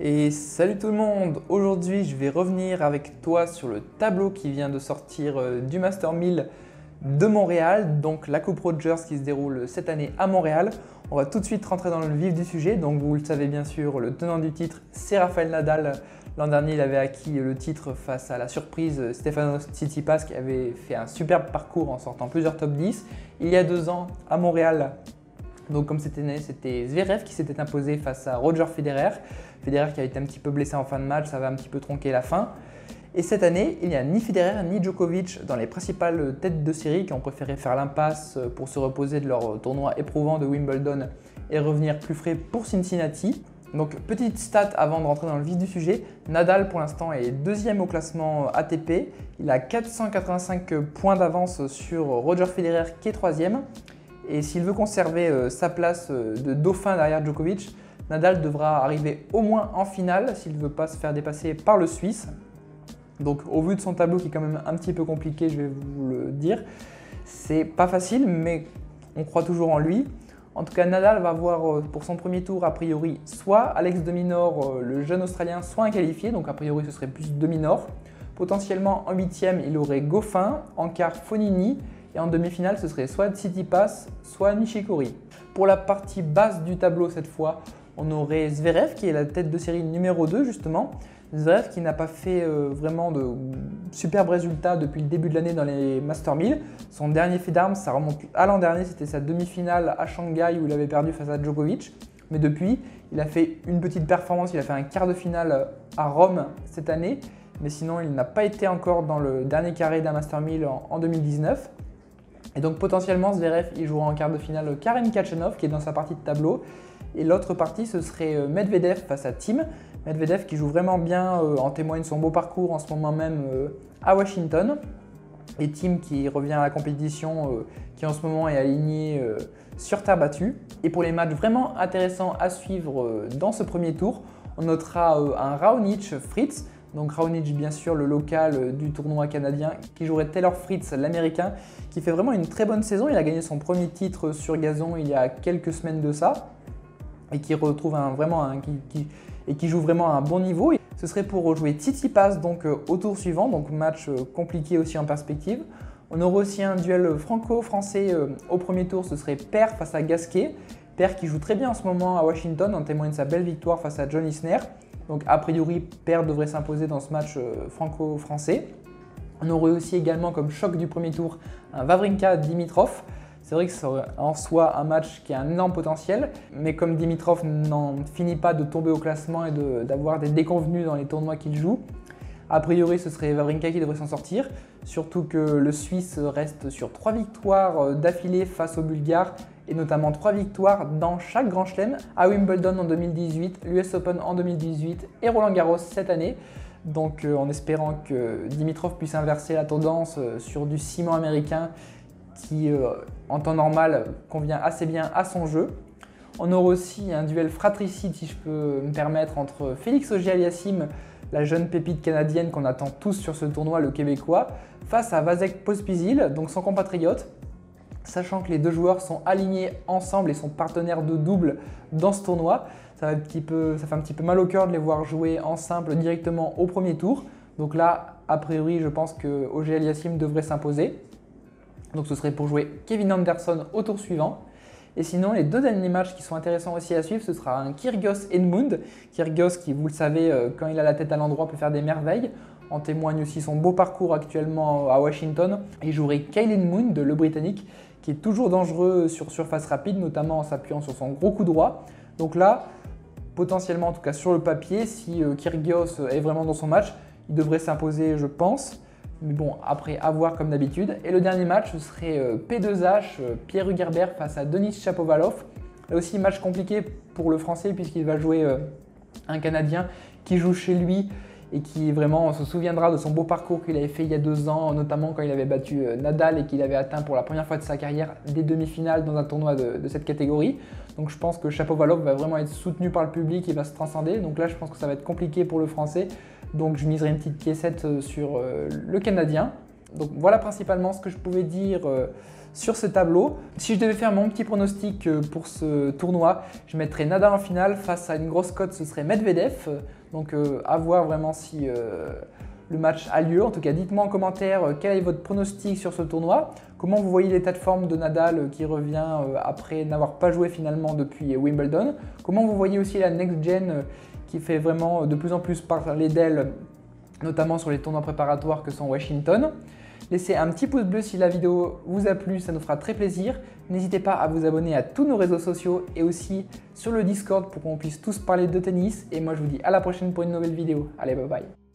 Et salut tout le monde Aujourd'hui je vais revenir avec toi sur le tableau qui vient de sortir euh, du Master 1000 de Montréal, donc la Coupe Rogers qui se déroule cette année à Montréal. On va tout de suite rentrer dans le vif du sujet, donc vous le savez bien sûr, le tenant du titre c'est Rafael Nadal. L'an dernier il avait acquis le titre face à la surprise Stefanos Tsitsipas qui avait fait un superbe parcours en sortant plusieurs top 10. Il y a deux ans à Montréal, donc comme cette année, c'était Zverev qui s'était imposé face à Roger Federer. Federer qui a été un petit peu blessé en fin de match, ça va un petit peu tronquer la fin. Et cette année, il n'y a ni Federer ni Djokovic dans les principales têtes de série qui ont préféré faire l'impasse pour se reposer de leur tournoi éprouvant de Wimbledon et revenir plus frais pour Cincinnati. Donc petite stat avant de rentrer dans le vif du sujet, Nadal pour l'instant est deuxième au classement ATP, il a 485 points d'avance sur Roger Federer qui est troisième. Et s'il veut conserver euh, sa place euh, de dauphin derrière Djokovic, Nadal devra arriver au moins en finale s'il ne veut pas se faire dépasser par le Suisse. Donc au vu de son tableau qui est quand même un petit peu compliqué, je vais vous le dire, c'est pas facile, mais on croit toujours en lui. En tout cas, Nadal va voir euh, pour son premier tour, a priori, soit Alex Dominor, le jeune Australien, soit un qualifié, donc a priori ce serait plus Dominor. Potentiellement en huitième, il aurait Goffin, en quart Fonini, et en demi-finale, ce serait soit Tsitsipas, soit Nishikori. Pour la partie basse du tableau cette fois, on aurait Zverev qui est la tête de série numéro 2 justement. Zverev qui n'a pas fait euh, vraiment de superbes résultats depuis le début de l'année dans les Master 1000. Son dernier fait d'armes, ça remonte à l'an dernier, c'était sa demi-finale à Shanghai où il avait perdu face à Djokovic. Mais depuis, il a fait une petite performance, il a fait un quart de finale à Rome cette année. Mais sinon, il n'a pas été encore dans le dernier carré d'un Master 1000 en 2019. Et donc potentiellement Zverev il jouera en quart de finale Karen Kachanov qui est dans sa partie de tableau. Et l'autre partie ce serait euh, Medvedev face à Tim. Medvedev qui joue vraiment bien, euh, en témoigne son beau parcours en ce moment même euh, à Washington. Et Tim qui revient à la compétition, qui en ce moment est aligné sur terre battue. Et pour les matchs vraiment intéressants à suivre dans ce premier tour, on notera un Raonic Fritz. Donc Raonic, bien sûr, le local euh, du tournoi canadien, qui jouerait Taylor Fritz, l'américain, qui fait vraiment une très bonne saison. Il a gagné son premier titre sur gazon il y a quelques semaines de ça, et qui retrouve vraiment un, et qui joue vraiment à un bon niveau. Ce serait pour jouer Titi Pass donc euh, au tour suivant, donc match euh, compliqué aussi en perspective. On aurait aussi un duel franco-français au premier tour, ce serait Père face à Gasquet. Père qui joue très bien en ce moment à Washington, en témoigne sa belle victoire face à John Isner. Donc a priori, Père devrait s'imposer dans ce match euh, franco-français. On aurait aussi également comme choc du premier tour un Vavrinka-Dimitrov. C'est vrai que c'est en soi un match qui a un énorme potentiel, mais comme Dimitrov n'en finit pas de tomber au classement et d'avoir des déconvenus dans les tournois qu'il joue, a priori ce serait Vavrinka qui devrait s'en sortir, surtout que le Suisse reste sur trois victoires euh, d'affilée face au Bulgare et notamment trois victoires dans chaque Grand Chelem, à Wimbledon en 2018, l'US Open en 2018 et Roland Garros cette année. Donc euh, en espérant que Dimitrov puisse inverser la tendance euh, sur du ciment américain qui euh, en temps normal convient assez bien à son jeu. On aura aussi un duel fratricide, si je peux me permettre, entre Félix Auger-Aliassime, la jeune pépite canadienne qu'on attend tous sur ce tournoi, le québécois, face à Vasek Pospisil, donc son compatriote sachant que les deux joueurs sont alignés ensemble et sont partenaires de double dans ce tournoi. Ça, fait un petit peu mal au cœur de les voir jouer en simple directement au premier tour. Donc là, a priori, je pense que OGL Yassim devrait s'imposer. Donc ce serait pour jouer Kevin Anderson au tour suivant. Et sinon, les deux derniers matchs qui sont intéressants aussi à suivre, ce sera un Kyrgios Edmund. Kyrgios qui, vous le savez, euh, quand il a la tête à l'endroit, peut faire des merveilles. En témoigne aussi son beau parcours actuellement à Washington. Il jouerait Kaylin Moon, le Britannique, qui est toujours dangereux sur surface rapide, notamment en s'appuyant sur son gros coup droit. Donc là, potentiellement, en tout cas sur le papier, si euh, Kyrgios est vraiment dans son match, il devrait s'imposer, je pense. Mais bon, après, à voir comme d'habitude. Et le dernier match, ce serait euh, P2H, euh, Pierre Hugerbert face à Denis Chapovalov. Là aussi, match compliqué pour le Français puisqu'il va jouer un Canadien qui joue chez lui et qui vraiment se souviendra de son beau parcours qu'il avait fait il y a deux ans, notamment quand il avait battu euh, Nadal et qu'il avait atteint pour la première fois de sa carrière des demi-finales dans un tournoi de, cette catégorie. Donc je pense que Chapovalov va vraiment être soutenu par le public, il va se transcender. Donc là, je pense que ça va être compliqué pour le Français. Donc je miserai une petite piécette euh, sur euh, le Canadien. Donc voilà principalement ce que je pouvais dire sur ce tableau. Si je devais faire mon petit pronostic pour ce tournoi, je mettrais Nadal en finale face à une grosse cote, ce serait Medvedev. Donc à voir vraiment si le match a lieu. En tout cas, dites-moi en commentaire euh, quel est votre pronostic sur ce tournoi. Comment vous voyez l'état de forme de Nadal euh, qui revient euh, après n'avoir pas joué finalement depuis Wimbledon. Comment vous voyez aussi la next gen qui fait vraiment de plus en plus parler d'elle, notamment sur les tournois préparatoires que sont Washington. Laissez un petit pouce bleu si la vidéo vous a plu, ça nous fera très plaisir. N'hésitez pas à vous abonner à tous nos réseaux sociaux et aussi sur le Discord pour qu'on puisse tous parler de tennis. Et moi je vous dis à la prochaine pour une nouvelle vidéo. Allez, bye bye